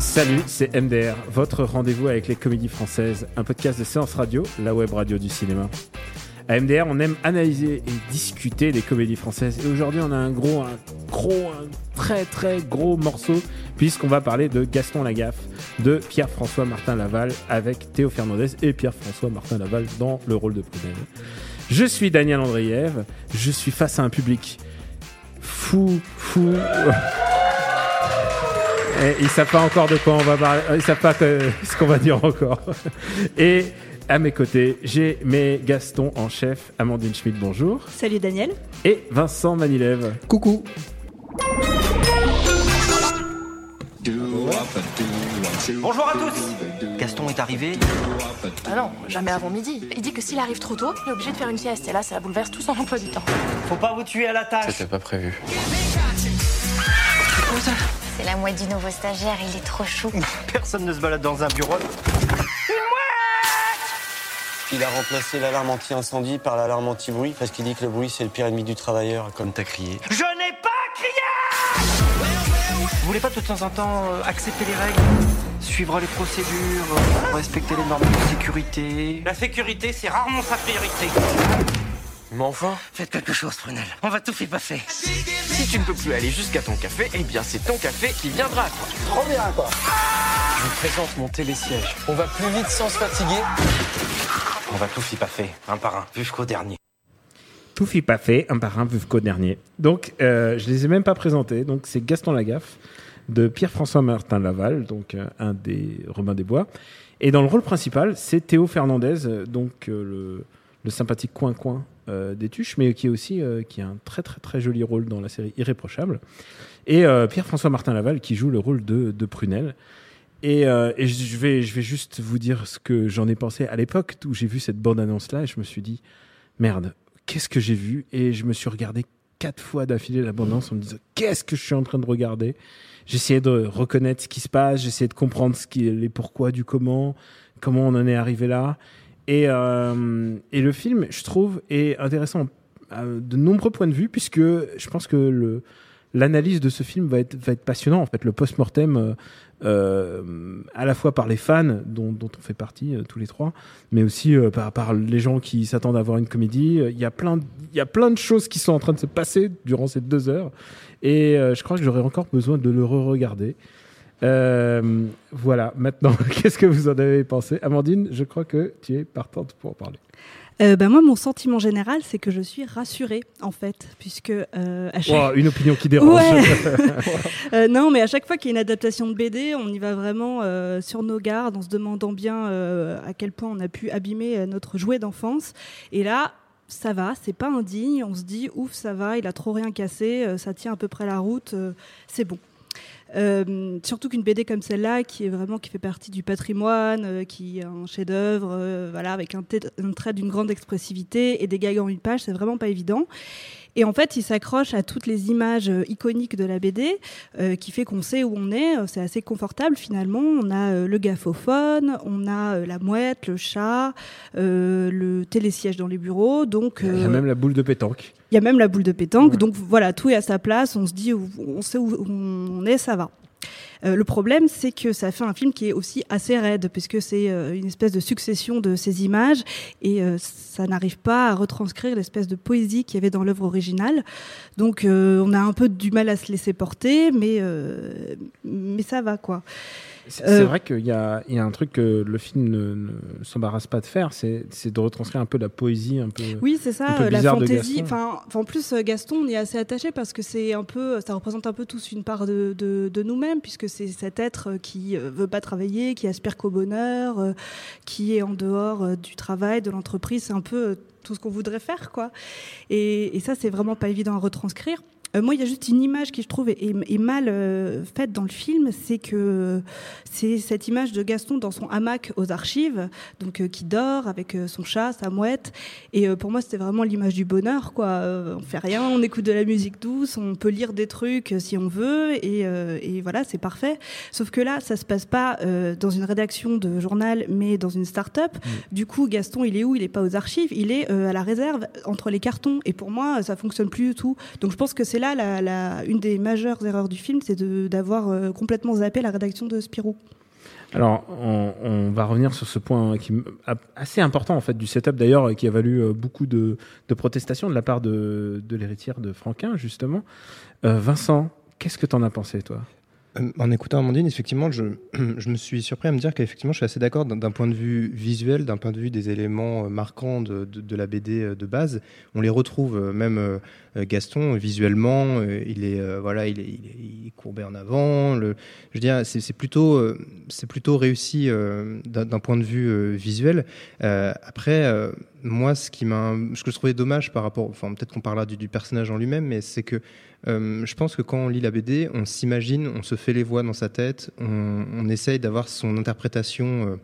Salut, c'est MDR, votre rendez-vous avec les comédies françaises, un podcast de séance radio, la web radio du cinéma. À MDR, on aime analyser et discuter des comédies françaises. Et aujourd'hui, on a un gros, un gros, un très très gros morceau, puisqu'on va parler de Gaston Lagaffe, de Pierre-François Martin Laval, avec Théo Fernandez et Pierre-François Martin Laval dans le rôle de Prudel. Je suis Daniel Andreev, je suis face à un public fou, fou. Et ils savent pas encore de quoi on va parler. Ils savent pas que- ce qu'on va dire encore. Et à mes côtés, j'ai mes Gastons en chef, Amandine Schmidt, bonjour. Salut Daniel. Et Vincent Manilev. Coucou. Bonjour à tous Gaston est arrivé. Ah non, jamais avant midi. Il dit que s'il arrive trop tôt, il est obligé de faire une sieste. Et là, ça bouleverse tout son emploi du temps. Faut pas vous tuer à la tâche. C'était pas prévu. C'est la mouette du nouveau stagiaire, il est trop chou. Personne ne se balade dans un bureau. Il a remplacé l'alarme anti-incendie par l'alarme anti-bruit parce qu'il dit que le bruit c'est le pire ennemi du travailleur, comme t'as crié. Je n'ai pas crié Vous voulez pas de temps en temps euh, accepter les règles? Suivre les procédures, euh, respecter les normes de sécurité. La sécurité, c'est rarement sa priorité. Mais enfin, Faites quelque chose, Prunel. On va tout faire passer. si tu ne peux plus aller jusqu'à ton café, eh bien c'est ton café qui viendra. Quoi. Trop bien quoi. Je vous présente mon télésiège. On va plus vite sans se fatiguer. On va tout y passer, un par un, jusqu'au dernier. Tout fit pas fait, un par un jusqu'au dernier. Donc, euh, je les ai même pas présentés. Donc, c'est Gaston Lagaffe de Pierre-François Martin Laval, donc euh, un des Robins des Bois. Et dans le rôle principal, c'est Théo Fernandez, euh, donc euh, le, sympathique coin-coin des Tuches, mais qui est aussi qui a un très très très joli rôle dans la série Irréprochable. Et Pierre-François Martin Laval qui joue le rôle de, de Prunel. Et, et je, vais, je vais juste vous dire ce que j'en ai pensé à l'époque où j'ai vu cette bande-annonce-là et je me suis dit, merde, qu'est-ce que j'ai vu? Et je me suis regardé quatre fois d'affilée la bande-annonce en me disant, qu'est-ce que je suis en train de regarder? J'essayais de reconnaître ce qui se passe, j'essayais de comprendre ce qui, les pourquoi du comment, comment on en est arrivé là. Et, euh, et le film, je trouve, est intéressant à de nombreux points de vue, puisque je pense que le, l'analyse de ce film va être, va être passionnant. En fait, le post-mortem, euh, euh, à la fois par les fans, dont, on fait partie euh, tous les trois, mais aussi par, les gens qui s'attendent à voir une comédie. Il y, a plein, de- y a plein de choses qui sont en train de se passer durant ces deux heures. Et je crois que j'aurais encore besoin de le re-regarder. Voilà, maintenant, qu'est-ce que vous en avez pensé? Amandine, je crois que tu es partante pour en parler. Euh, bah, moi, mon sentiment général, c'est que je suis rassurée, en fait, puisque euh, à chaque... Wow, une opinion qui dérange. Ouais. Euh, non, mais à chaque fois qu'il y a une adaptation de BD, on y va vraiment euh, sur nos gardes, en se demandant bien à quel point on a pu abîmer notre jouet d'enfance. Et là, ça va, c'est pas indigne. On se dit, ouf, ça va, il a trop rien cassé, ça tient à peu près la route, c'est bon. Euh, surtout qu'une BD comme celle-là, qui est vraiment qui fait partie du patrimoine, euh, qui est un chef-d'œuvre, euh, voilà, avec un, un trait d'une grande expressivité et des gags en une page, c'est vraiment pas évident. Et en fait, il s'accroche à toutes les images euh, iconiques de la BD, euh, qui fait qu'on sait où on est. Euh, C'est assez confortable finalement. On a euh, le gaffophone, on a euh, la mouette, le chat, le télésiège dans les bureaux. Donc, Il y a même la boule de pétanque. il y a même la boule de pétanque, Ouais. donc voilà, tout est à sa place, on se dit, où- on sait où on est, ça va. Euh, le problème, c'est que ça fait un film qui est aussi assez raide, puisque c'est euh, une espèce de succession de ces images, et euh, ça n'arrive pas à retranscrire l'espèce de poésie qu'il y avait dans l'œuvre originale. Donc euh, on a un peu du mal à se laisser porter, mais, euh, mais ça va, quoi. C'est euh, vrai qu'il y a, y a, un truc que le film ne, s'embarrasse pas de faire, c'est de retranscrire un peu la poésie, un peu. Oui, c'est ça, la fantaisie. Enfin, en plus, Gaston, on y est assez attaché parce que c'est un peu, ça représente un peu tous une part de, de, de nous-mêmes, puisque c'est cet être qui veut pas travailler, qui aspire qu'au bonheur, qui est en dehors du travail, de l'entreprise. C'est un peu tout ce qu'on voudrait faire, quoi. Et, et ça, c'est vraiment pas évident à retranscrire. Euh, moi, il y a juste une image qui, je trouve, est, mal euh, faite dans le film. C'est que c'est cette image de Gaston dans son hamac aux archives, donc euh, qui dort avec son chat, sa mouette. Et pour moi, c'était vraiment l'image du bonheur. Quoi. on fait rien, on écoute de la musique douce, on peut lire des trucs si on veut, et, et voilà, c'est parfait. Sauf que là, ça se passe pas dans une rédaction de journal, mais dans une start-up. Mm. Du coup, Gaston, il est où? Il est pas aux archives, il est à la réserve entre les cartons. Et pour moi, ça fonctionne plus du tout. Donc, je pense que c'est là la, une des majeures erreurs du film, c'est d'avoir euh, complètement zappé la rédaction de Spirou. Alors, on, va revenir sur ce point qui assez important en fait du setup d'ailleurs, qui a valu euh, beaucoup de, protestations de la part de, l'héritière de Franquin justement. Euh, Vincent, qu'est-ce que tu en as pensé toi? En écoutant Amandine, effectivement, je, je, me suis surpris à me dire qu'effectivement, je suis assez d'accord d'un point de vue visuel, d'un point de vue des éléments euh, marquants de, de, la BD euh, de base. On les retrouve, même Gaston, visuellement, il est, voilà, il est, courbé en avant. Je veux dire, c'est plutôt, c'est plutôt réussi d'un point de vue visuel. après, moi, ce, que je trouvais dommage par rapport, enfin, peut-être qu'on parlera du, du personnage en lui-même, mais c'est que euh, je pense que quand on lit la BD, on s'imagine, on se fait les voix dans sa tête, on, on essaye d'avoir son interprétation euh,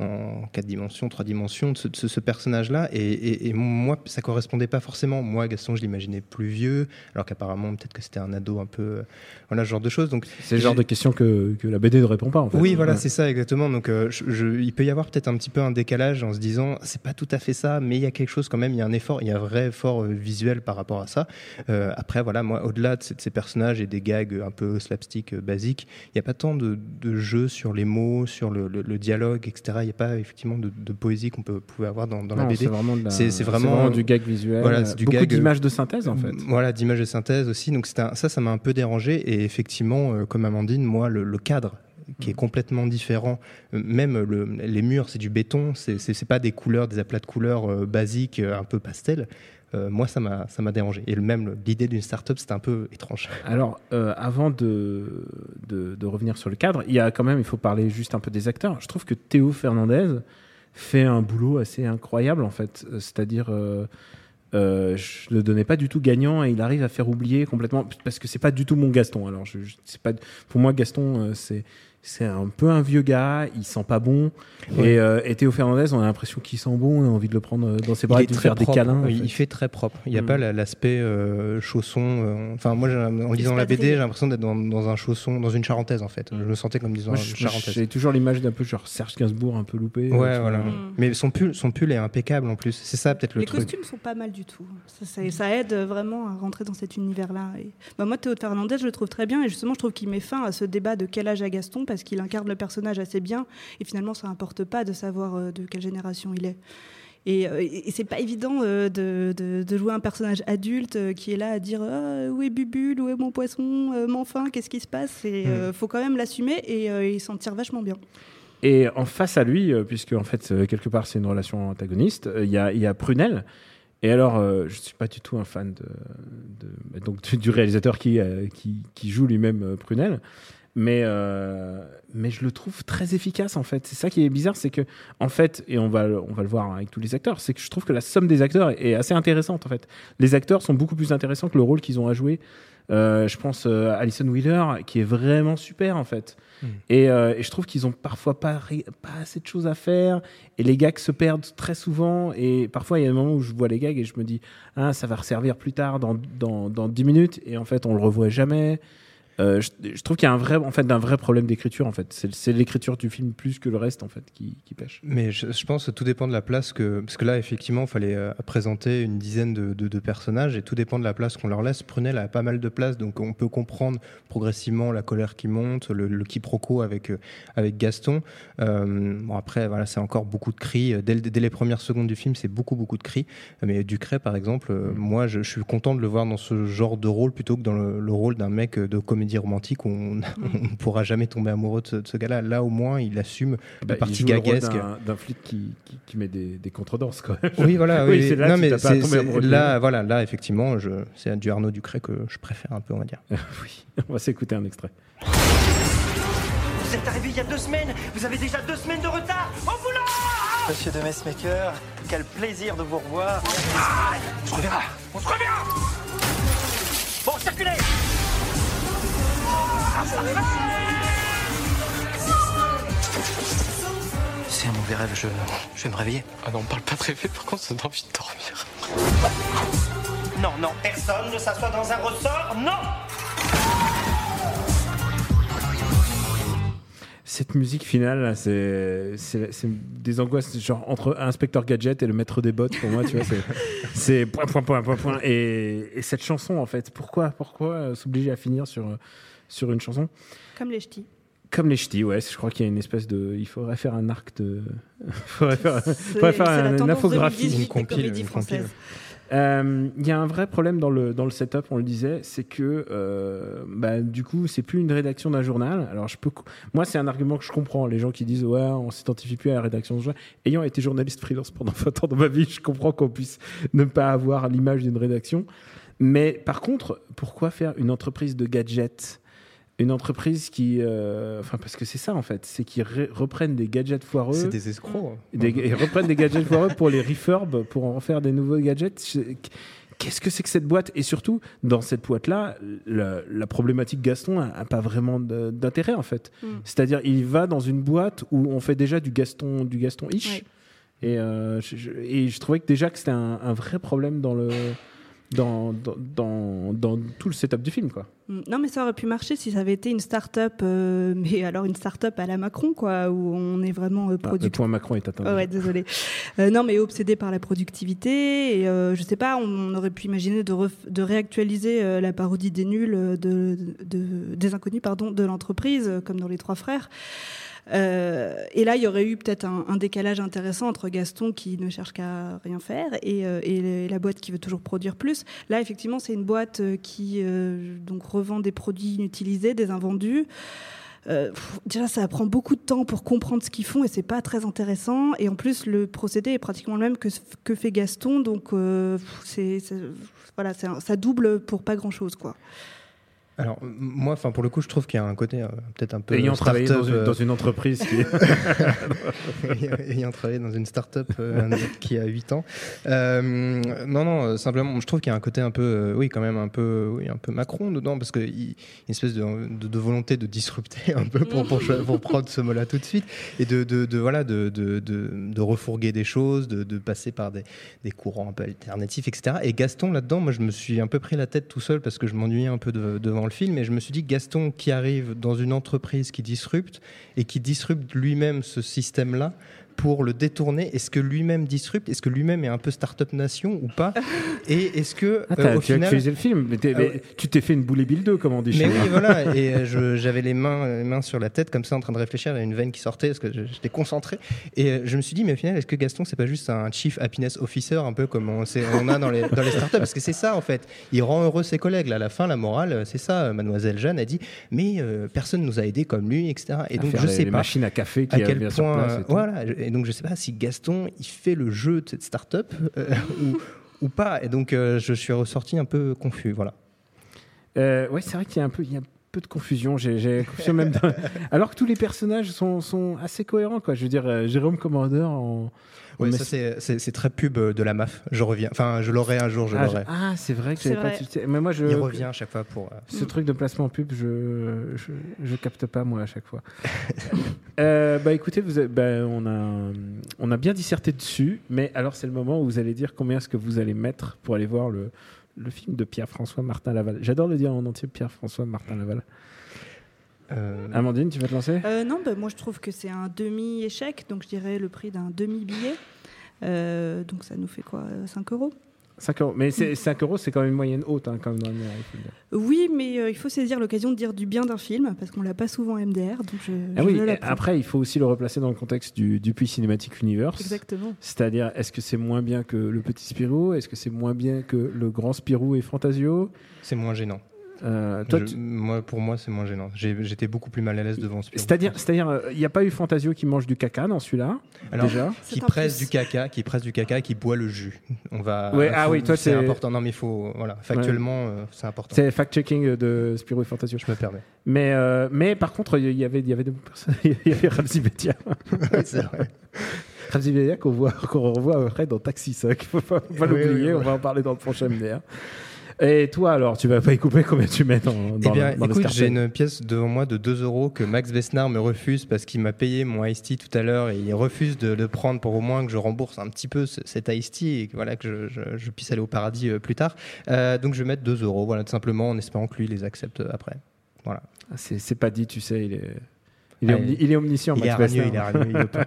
en quatre dimensions, trois dimensions de ce, personnage-là. Et, moi, ça correspondait pas forcément. Moi, Gaston, je l'imaginais plus vieux, alors qu'apparemment, peut-être que c'était un ado un peu. Euh, voilà, ce genre de choses. Donc, c'est le genre de questions que, que, la BD ne répond pas, en fait. Oui, voilà, c'est ça, exactement. Donc, euh, je, il peut y avoir peut-être un petit peu un décalage en se disant, c'est pas tout à fait ça, mais il y a quelque chose quand même, il y a un effort, il y a un vrai effort euh, visuel par rapport à ça. après, voilà, moi, au-delà de, ces personnages et des gags un peu slapstick basiques, il n'y a pas tant de, de jeux sur les mots, sur le, le dialogue, etc il n'y a pas effectivement de, poésie qu'on peut pouvait avoir dans, la BD. C'est vraiment, du gag visuel. Voilà, du beaucoup d'images de synthèse en fait. Voilà, d'images de synthèse aussi. Donc ça, ça m'a un peu dérangé. Et effectivement, euh, comme Amandine, moi, le, cadre qui est complètement différent. Euh, même les murs, c'est du béton, c'est pas des couleurs, des aplats de couleurs euh, basiques, un peu pastel. Euh, moi, ça m'a, dérangé. Et même l'idée d'une start-up, c'était un peu étrange. Alors, euh, avant de, de, revenir sur le cadre, il y a quand même, il faut parler juste un peu des acteurs. Je trouve que Théo Fernandez fait un boulot assez incroyable, en fait. C'est-à-dire. Euh, je le donnais pas du tout gagnant et il arrive à faire oublier complètement parce que c'est pas du tout mon Gaston. Alors je, pas pour moi Gaston c'est c'est un peu un vieux gars, il sent pas bon. Euh, et, Théo Fernandez, on a l'impression qu'il sent bon, on a envie de le prendre euh, dans ses bras et de faire des câlins. Il fait très propre. Il n'y a mm. pas l'aspect euh, chausson. Enfin, moi, en lisant la BD, j'ai l'impression d'être dans, un chausson, dans une charentaise en fait. Je me sentais comme disant une charentaise. J'ai toujours l'image d'un peu genre Serge Gainsbourg un peu loupé. Ouais, voilà. Mm. Mais son pull, son pull est impeccable en plus. C'est ça peut-être le truc. Les costumes sont pas mal du tout. Ça, aide vraiment à rentrer dans cet univers-là. Et... Bah, moi, Théo Fernandez, je le trouve très bien et justement, je trouve qu'il met fin à ce débat de quel âge a Gaston parce qu'il incarne le personnage assez bien. Et finalement, ça n'importe pas de savoir euh, de quelle génération il est. Et, euh, c'est pas évident euh, de, jouer un personnage adulte qui est là à dire ah, où est Bubule, où est mon poisson, mais enfin, qu'est-ce qui se passe? Et il faut quand même l'assumer et il s'en tire vachement bien. Et en face à lui, puisque en fait quelque part c'est une relation antagoniste, il y, a, Prunel. Et alors, je je suis pas du tout un fan de, donc du réalisateur qui, qui, qui joue lui-même Prunel mais euh, mais je le trouve très efficace en fait. C'est ça qui est bizarre, c'est que en fait, et on va on va le voir avec tous les acteurs, c'est que je trouve que la somme des acteurs est assez intéressante en fait. Les acteurs sont beaucoup plus intéressants que le rôle qu'ils ont à jouer. Euh, je pense euh, Alison Wheeler qui est vraiment super en fait. Hmm. Et, et, je trouve qu'ils ont parfois pas, pas assez de choses à faire. Et les gags se perdent très souvent. Et parfois, il y a des moments où je vois les gags et je me dis, ah, ça va resservir plus tard, dans, dans, dans 10 minutes. Et en fait, on le revoit jamais. Euh, je, trouve qu'il y a un vrai, en fait, d'un vrai problème d'écriture. En fait, c'est l'écriture du film plus que le reste en fait qui, pêche. Mais je, pense que tout dépend de la place que, parce que là, effectivement, il fallait euh, présenter une dizaine de, personnages et tout dépend de la place qu'on leur laisse. Prunel a pas mal de place, donc on peut comprendre progressivement la colère qui monte, le, quiproquo avec euh, avec Gaston. bon après, voilà, c'est encore beaucoup de cris. Dès, les premières secondes du film, c'est beaucoup beaucoup de cris. Mais Ducret, par exemple, moi, je, suis content de le voir dans ce genre de rôle plutôt que dans le, le rôle d'un mec de comédie comédie romantique où on ne pourra jamais tomber amoureux de ce, gars-là. Là, au moins, il assume bah, la partie gaguesque. D'un flic qui, qui, met des, des contredanses, quand même. Oui, voilà. oui, c'est là, non, mais là, voilà, là, effectivement, c'est du Arnaud Ducré que je préfère un peu, on va dire. oui, on va s'écouter un extrait. Vous êtes arrivé il y a deux semaines, vous avez déjà deux semaines de retard. Au boulot Monsieur de Messmaker, quel plaisir de vous revoir. on se reverra, on se revient Bon, circulez C'est un mauvais rêve, je, je vais me réveiller. Ah non, on parle pas de rêver, par contre, ça donne envie de dormir. Non, non, personne ne s'assoit dans un ressort, non cette musique finale, c'est des angoisses genre entre inspecteur gadget et le maître des bottes pour moi, tu vois, c'est point point point point point et, cette chanson en fait, pourquoi pourquoi s'obliger à finir sur sur une chanson Comme les ch'tis. Comme les ch'tis, ouais. Je crois qu'il y a une espèce de. Il faudrait faire un arc de. Il faudrait faire, faudrait faire une, infographie. Une compile, une compile. Euh, il y a un vrai problème dans le, dans le setup, on le disait, c'est que euh, bah, du coup, c'est plus une rédaction d'un journal. Alors, je peux, moi, c'est un argument que je comprends. Les gens qui disent, ouais, on s'identifie plus à la rédaction d'un journal. Ayant été journaliste freelance pendant 20 ans dans ma vie, je comprends qu'on puisse ne pas avoir l'image d'une rédaction. Mais par contre, pourquoi faire une entreprise de gadgets? Une entreprise qui, euh, enfin parce que c'est ça en fait, c'est qu'ils reprennent des gadgets foireux. C'est des escrocs. ils reprennent des gadgets foireux pour les refurb, pour en faire des nouveaux gadgets. Qu'est-ce que c'est que cette boîte? Et surtout, dans cette boîte-là, la, problématique Gaston n'a pas vraiment d'intérêt en fait. Mm. C'est-à-dire, il va dans une boîte où on fait déjà du Gaston, du Gaston ish. Et, euh, je, et je trouvais que déjà que c'était un, un vrai problème dans le dans, dans, dans, tout le setup du film. Quoi. Mm. Non, mais ça aurait pu marcher si ça avait été une start-up, euh, mais alors une start-up à la Macron, quoi, où on est vraiment euh, ah, le point Macron est atteint. ouais, désolé. Euh, non, mais obsédé par la productivité. Et je sais pas, on, aurait pu imaginer de, de réactualiser la parodie des nuls, de, de, des inconnus, pardon, de l'entreprise, comme dans Les Trois Frères. Euh, et là, il y aurait eu peut-être un, décalage intéressant entre Gaston qui ne cherche qu'à rien faire et, euh, la boîte qui veut toujours produire plus. Là, effectivement, c'est une boîte euh, qui donc revend des produits inutilisés, des invendus. déjà, ça prend beaucoup de temps pour comprendre ce qu'ils font et c'est pas très intéressant. Et en plus, le procédé est pratiquement le même que que fait Gaston, donc voilà, ça double pour pas grand chose, quoi. Alors moi, enfin pour le coup, je trouve qu'il y a un côté euh, peut-être un peu ayant travaillé dans une, dans une, entreprise qui ayant travaillé dans une start-up euh, qui a 8 ans. Euh, non, non, simplement, je trouve qu'il y a un côté un peu, oui, quand même un peu, oui, un peu Macron dedans parce que y, une espèce de, de, volonté de disrupter un peu pour pour, pour prendre ce mot-là tout de suite et de, de voilà de, de, refourguer des choses, de, passer par des, des, courants un peu alternatifs, etc. Et Gaston là-dedans, moi, je me suis un peu pris la tête tout seul parce que je m'ennuyais un peu devant le film et je me suis dit Gaston qui arrive dans une entreprise qui disrupte et qui disrupte lui-même ce système-là pour le détourner Est-ce que lui-même disrupte? Est-ce que lui-même est un peu start-up nation ou pas? Et est-ce que ah, euh, au tu final... as le film mais, ah tu t'es fait une boule bill 2 comme on dit Mais oui, voilà. Et euh, j'avais les mains, les mains sur la tête comme ça en train de réfléchir. Il y a une veine qui sortait parce que j'étais concentré. Et euh, je me suis dit, mais au final, est-ce que Gaston c'est pas juste un chief happiness officer un peu comme on, on a dans les, dans les startups Parce que c'est ça en fait. Il rend heureux ses collègues. Là, à la fin, la morale, c'est ça. Mademoiselle Jeanne a dit, mais personne nous a aidés comme lui, etc. Et donc je sais les pas. Machine à café qui à quel point. voilà. Et donc, je sais pas si Gaston, il fait le jeu de cette start-up euh, ou, pas. Et donc, euh, je suis ressorti un peu confus. Voilà. Euh, ouais, c'est vrai qu'il y a un peu. Il y a peu de confusion. J'ai même alors que tous les personnages sont, sont, assez cohérents. Quoi. Je veux dire, Jérôme Commander en, oui, ça c'est très pub de la MAF. Je reviens. Enfin, je l'aurai un jour, je ah, l'aurai. Ah, c'est vrai que j'avais pas. Mais moi, je. Il revient à chaque fois pour. Euh, Ce truc de placement pub, je, je, je capte pas moi à chaque fois. euh, bah écoutez, vous, bah, on a on a bien disserté dessus, mais alors c'est le moment où vous allez dire combien est-ce que vous allez mettre pour aller voir le le film de Pierre-François Martin Laval. J'adore le dire en entier, Pierre-François Martin Laval. Euh... Amandine, tu vas te lancer? Euh, Non, bah, moi je trouve que c'est un demi-échec, donc je dirais le prix d'un demi-billet. Euh, donc ça nous fait quoi 5 euh, euros? 5 euros. Mais 5 euros, c'est quand même une moyenne haute, hein, comme dans le Oui, mais il faut saisir l'occasion de dire du bien d'un film, parce qu'on l'a pas souvent MDR. Donc je, ah oui, après, il faut aussi le replacer dans le contexte du, du Puy Cinematic Universe. Exactement. C'est-à-dire, est-ce que c'est moins bien que le petit Spirou? Est-ce que c'est moins bien que le grand Spirou et Fantasio? C'est moins gênant. Euh, toi, Je- tu- moi, pour moi, c'est moins gênant. J'étais beaucoup plus mal à l'aise devant Spirou. c'est-à-dire, c'est-à-dire, il n'y a pas eu Fantasio qui mange du caca dans celui-là déjà. qui presse plus. du caca, qui presse du caca et qui boit le jus. On va. Ouais, ah faut- oui, toi, c'est important. Non, mais il faut. Voilà, factuellement, euh, c'est important. C'est fact-checking de Spirou et Fantasio. Je me permets. Mais, euh, mais par contre, il y avait, il y avait des personnes. Il y avait Ramzi Bedia. Oui, c'est vrai. Ramzi Bedia qu'on voit, qu'on revoit après dans Taxi Suck. Faut pas, faut pas Oui, l'oublier. oui, On va en parler dans le prochain MDR. Et toi, alors, tu vas pas y couper combien tu mets dans, dans, Eh bien, dans écoute, j'ai une pièce devant moi de 2 euros que Max Besnard me refuse parce qu'il m'a payé mon Ice Tea tout à l'heure et il refuse de le prendre pour au moins que je rembourse un petit peu ce- cet Ice Tea et que, voilà, que je, je- je puisse aller au paradis euh, plus tard. Euh, donc je vais mettre 2 euros, voilà, tout simplement en espérant que lui les accepte euh, après. Voilà. Ah, C'est c'est pas dit, tu sais. Il est, il est, omni- il est omniscient. il est Max il est hargneux, il est autant.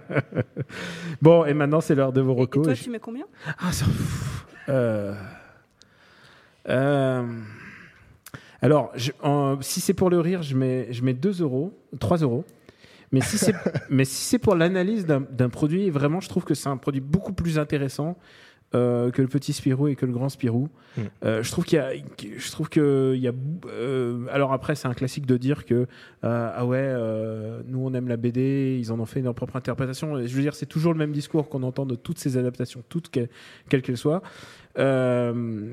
bon, et maintenant, c'est l'heure de vos Et, et recos. toi, Et je- tu mets combien? Ah, ça. euh, euh, alors, je- si c'est pour le rire, je mets, je mets 2 euros, 3 euros. Mais si c'est, mais si c'est pour l'analyse d'un, produit, vraiment, je trouve que c'est un produit beaucoup plus intéressant euh, que le petit Spirou et que le grand Spirou. Mm. Euh, je trouve qu'il y a, je trouve que il y a. euh, alors après, c'est un classique de dire que ah ouais, nous on aime la BD, ils en ont fait leur propre interprétation. Et je veux dire, c'est toujours le même discours qu'on entend de toutes ces adaptations, toutes que- quelles qu'elles soient. Euh,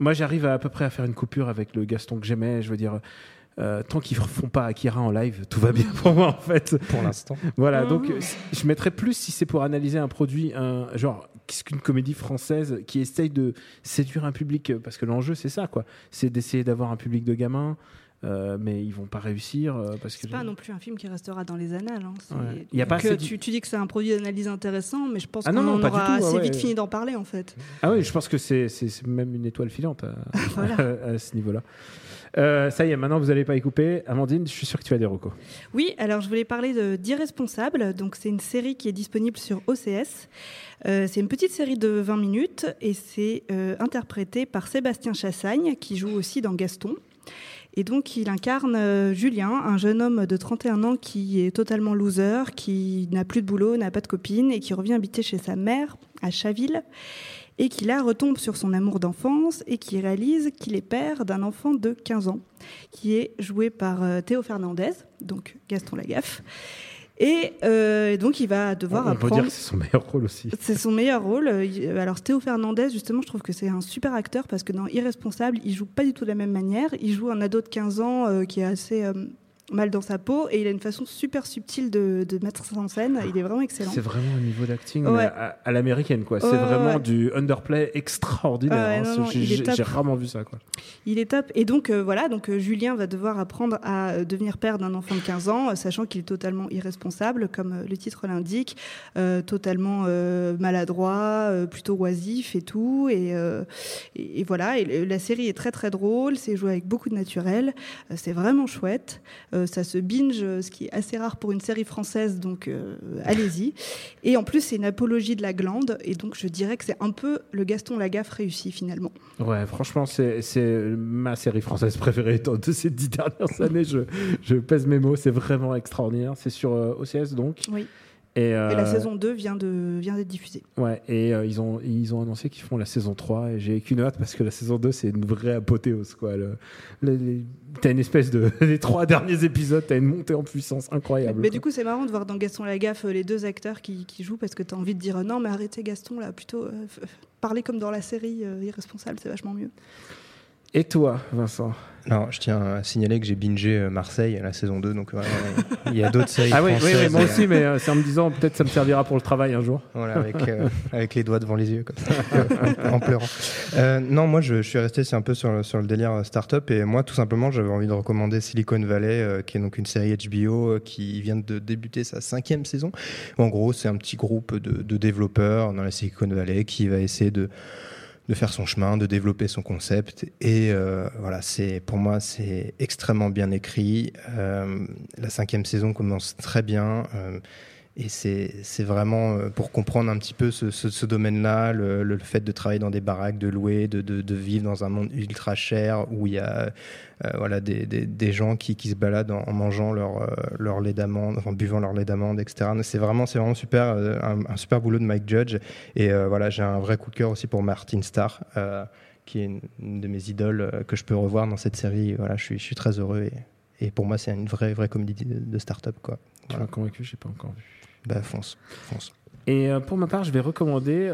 moi, j'arrive à, à peu près à faire une coupure avec le Gaston que j'aimais. Je veux dire. euh, tant qu'ils ne font pas Akira en live, tout va bien pour moi en fait. Pour l'instant. Voilà, Mhm. donc je mettrais plus si c'est pour analyser un produit, un, genre, qu'est-ce qu'une comédie française qui essaye de séduire un public, parce que l'enjeu c'est ça, quoi. C'est d'essayer d'avoir un public de gamins, euh, mais ils vont pas réussir euh, parce que. C'est pas non plus un film qui restera dans les annales. hein. Ouais. Y a pas euh, tu, tu dis que c'est un produit d'analyse intéressant, mais je pense Ah qu'on aura tout, assez ouais, vite fini d'en parler en fait. Ah oui, je pense que c'est même une étoile filante à, Voilà. à ce niveau-là. Euh, ça y est, maintenant vous allez pas y couper. Amandine, je suis sûr que tu as des recos. Oui, alors je voulais parler d'Irresponsable. Donc c'est une série qui est disponible sur OCS. Euh, c'est une petite série de 20 minutes et c'est euh, interprété par Sébastien Chassagne qui joue aussi dans Gaston. Et donc il incarne euh, Julien, un jeune homme de 31 ans qui est totalement loser, qui n'a plus de boulot, n'a pas de copine et qui revient habiter chez sa mère à Chaville et qui là retombe sur son amour d'enfance et qui réalise qu'il est père d'un enfant de 15 ans qui est joué par euh, Théo Fernandez, donc Gaston Lagaffe. Et euh, donc il va devoir On peut apprendre. dire que c'est son meilleur rôle aussi. C'est son meilleur rôle. Euh, Alors Théo Fernandez, justement, je trouve que c'est un super acteur parce que dans Irresponsable, il joue pas du tout de la même manière. Il joue un ado de 15 ans euh, qui est assez euh, mal dans sa peau et il a une façon super subtile de, de mettre ça en scène. Il est vraiment excellent. C'est vraiment un niveau d'acting Ouais. à, à l'américaine, quoi. C'est Ouais, vraiment ouais. du underplay extraordinaire. Hein. J'ai rarement vu ça, quoi. Il est top. Et donc, euh, voilà, donc euh, Julien va devoir apprendre à euh, devenir père d'un enfant de 15 ans, euh, sachant qu'il est totalement irresponsable, comme le titre l'indique, totalement maladroit, plutôt oisif et tout. Et, et, et voilà, et la série est très très drôle, c'est joué avec beaucoup de naturel, c'est vraiment chouette. Euh, ça se binge, ce qui est assez rare pour une série française, donc euh, allez-y. Et en plus, c'est une apologie de la glande, et donc je dirais que c'est un peu le Gaston Lagaffe réussi finalement. Ouais, franchement, c'est ma série française préférée de ces dix dernières années. Je, je pèse mes mots, c'est vraiment extraordinaire. C'est sur euh, OCS donc. Oui. Et, Et la euh, saison 2 vient de vient d'être diffusée. Ouais, et euh, ils, ont, ils ont annoncé qu'ils font la saison 3 et j'ai qu'une hâte parce que la saison 2 c'est une vraie apothéose quoi. Le, le- les- t'as une espèce de. Les trois derniers épisodes, t'as une montée en puissance incroyable. Mais quoi. du coup, c'est marrant de voir dans Gaston Lagaffe euh, les deux acteurs qui, qui jouent parce que tu as envie de dire non, mais arrêtez Gaston là, plutôt euh, parlez comme dans la série Irresponsable, c'est vachement mieux. Et toi, Vincent? Alors, je tiens à signaler que j'ai bingé euh, Marseille la saison 2, donc il y a d'autres séries Ah oui, oui, oui, moi et, aussi, mais euh, c'est en me disant peut-être ça me servira pour le travail un jour. Voilà, avec, euh, avec les doigts devant les yeux, comme ça, euh, en pleurant. Euh, non, moi, je, je suis resté un peu sur, le- sur le délire euh, startup. Et moi, tout simplement, j'avais envie de recommander Silicon Valley, euh, qui est donc une série HBO euh, qui vient de débuter sa cinquième saison. En gros, c'est un petit groupe de, de développeurs dans la Silicon Valley qui va essayer de de faire son chemin, de développer son concept. Et euh, voilà, c'est pour moi c'est extrêmement bien écrit. Euh, la cinquième saison commence très bien. Et c'est vraiment euh, pour comprendre un petit peu ce, ce, ce domaine-là, le, le fait de travailler dans des baraques, de louer, de, de, de vivre dans un monde ultra cher où il y a euh, voilà, des, des, des gens qui, qui se baladent en, en mangeant leur, euh, leur lait d'amande, en buvant leur lait d'amande, etc. C'est vraiment, vraiment super, euh, un, un super boulot de Mike Judge. Et voilà, j'ai un vrai coup de cœur aussi pour Martin Starr. qui est une, de mes idoles que je peux revoir dans cette série. Voilà, je suis, je suis très heureux et, et pour moi, c'est une vraie, vraie comédie de, start-up. Quoi. Tu m'as convaincu, je n'ai pas encore vu. Bah. Et pour ma part, je vais recommander.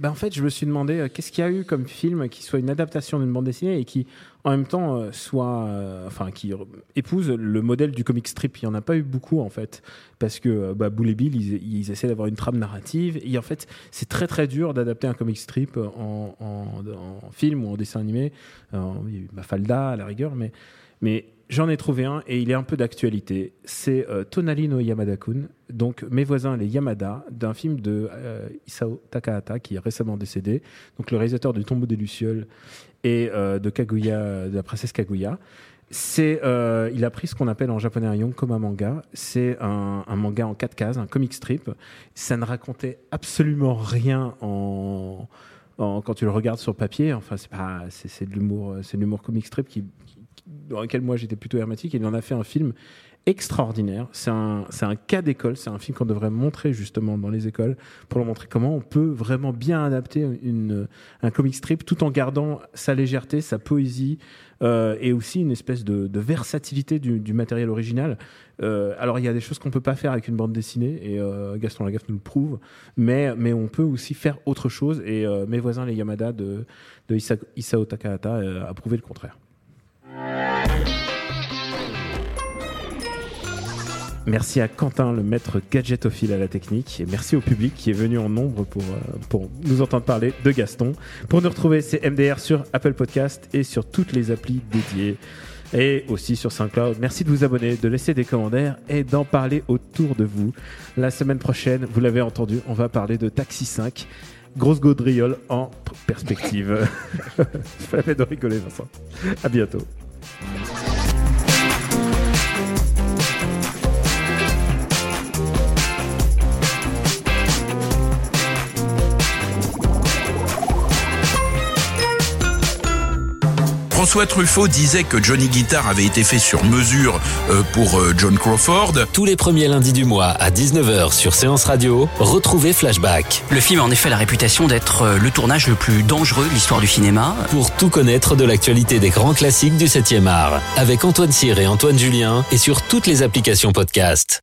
bah en fait, je me suis demandé qu'est-ce qu'il y a eu comme film qui soit une adaptation d'une bande dessinée et qui, en même temps, euh, soit, euh, enfin, qui épouse le modèle du comic strip. Il n'y en a pas eu beaucoup, en fait, parce que euh, bah, Bull et Bill, ils, essaient d'avoir une trame narrative. Et en fait, c'est très très dur d'adapter un comic strip en, film ou en dessin animé. il y a eu Mafalda à la rigueur, mais, mais J'en ai trouvé un et il est un peu d'actualité. C'est Tonali no Yamada-kun, donc Mes voisins les Yamada, d'un film de Isao Takahata qui est récemment décédé, donc le réalisateur du Tombeau des Lucioles et euh, de Kaguya, de la princesse Kaguya. C'est, euh, il a pris ce qu'on appelle en japonais un yonkoma manga. C'est un, manga en quatre cases, un comic strip. Ça ne racontait absolument rien en, quand tu le regardes sur papier. Enfin, c'est pas, c'est, de l'humour, c'est l'humour comic strip qui, dans lequel moi j'étais plutôt hermétique. Il en a fait un film extraordinaire. C'est un, cas d'école. C'est un film qu'on devrait montrer justement dans les écoles pour leur montrer comment on peut vraiment bien adapter une, un comic strip tout en gardant sa légèreté, sa poésie euh, et aussi une espèce de, versatilité du, matériel original. Euh, alors il y a des choses qu'on peut pas faire avec une bande dessinée et euh, Gaston Lagaffe nous le prouve, mais on peut aussi faire autre chose. Et mes voisins les Yamada de, de Isao Takahata a prouvé le contraire. Merci à Quentin, le maître gadgetophile à la technique. Et merci au public qui est venu en nombre pour, euh, pour nous entendre parler de Gaston. Pour nous retrouver, c'est MDR sur Apple Podcast et sur toutes les applis dédiées. Et aussi sur SoundCloud. Merci de vous abonner, de laisser des commentaires et d'en parler autour de vous. La semaine prochaine, vous l'avez entendu, on va parler de Taxi 5. Grosse gaudriole en perspective. Je la de rigoler, Vincent. À bientôt. Thank you. François Truffaut disait que Johnny Guitar avait été fait sur mesure euh, pour euh, John Crawford. Tous les premiers lundis du mois à 19h sur Séance Radio, retrouvez Flashback. Le film a en effet la réputation d'être euh, le tournage le plus dangereux de l'histoire du cinéma. Pour tout connaître de l'actualité des grands classiques du 7e art, avec Antoine Cyr et Antoine Julien, et sur toutes les applications podcast.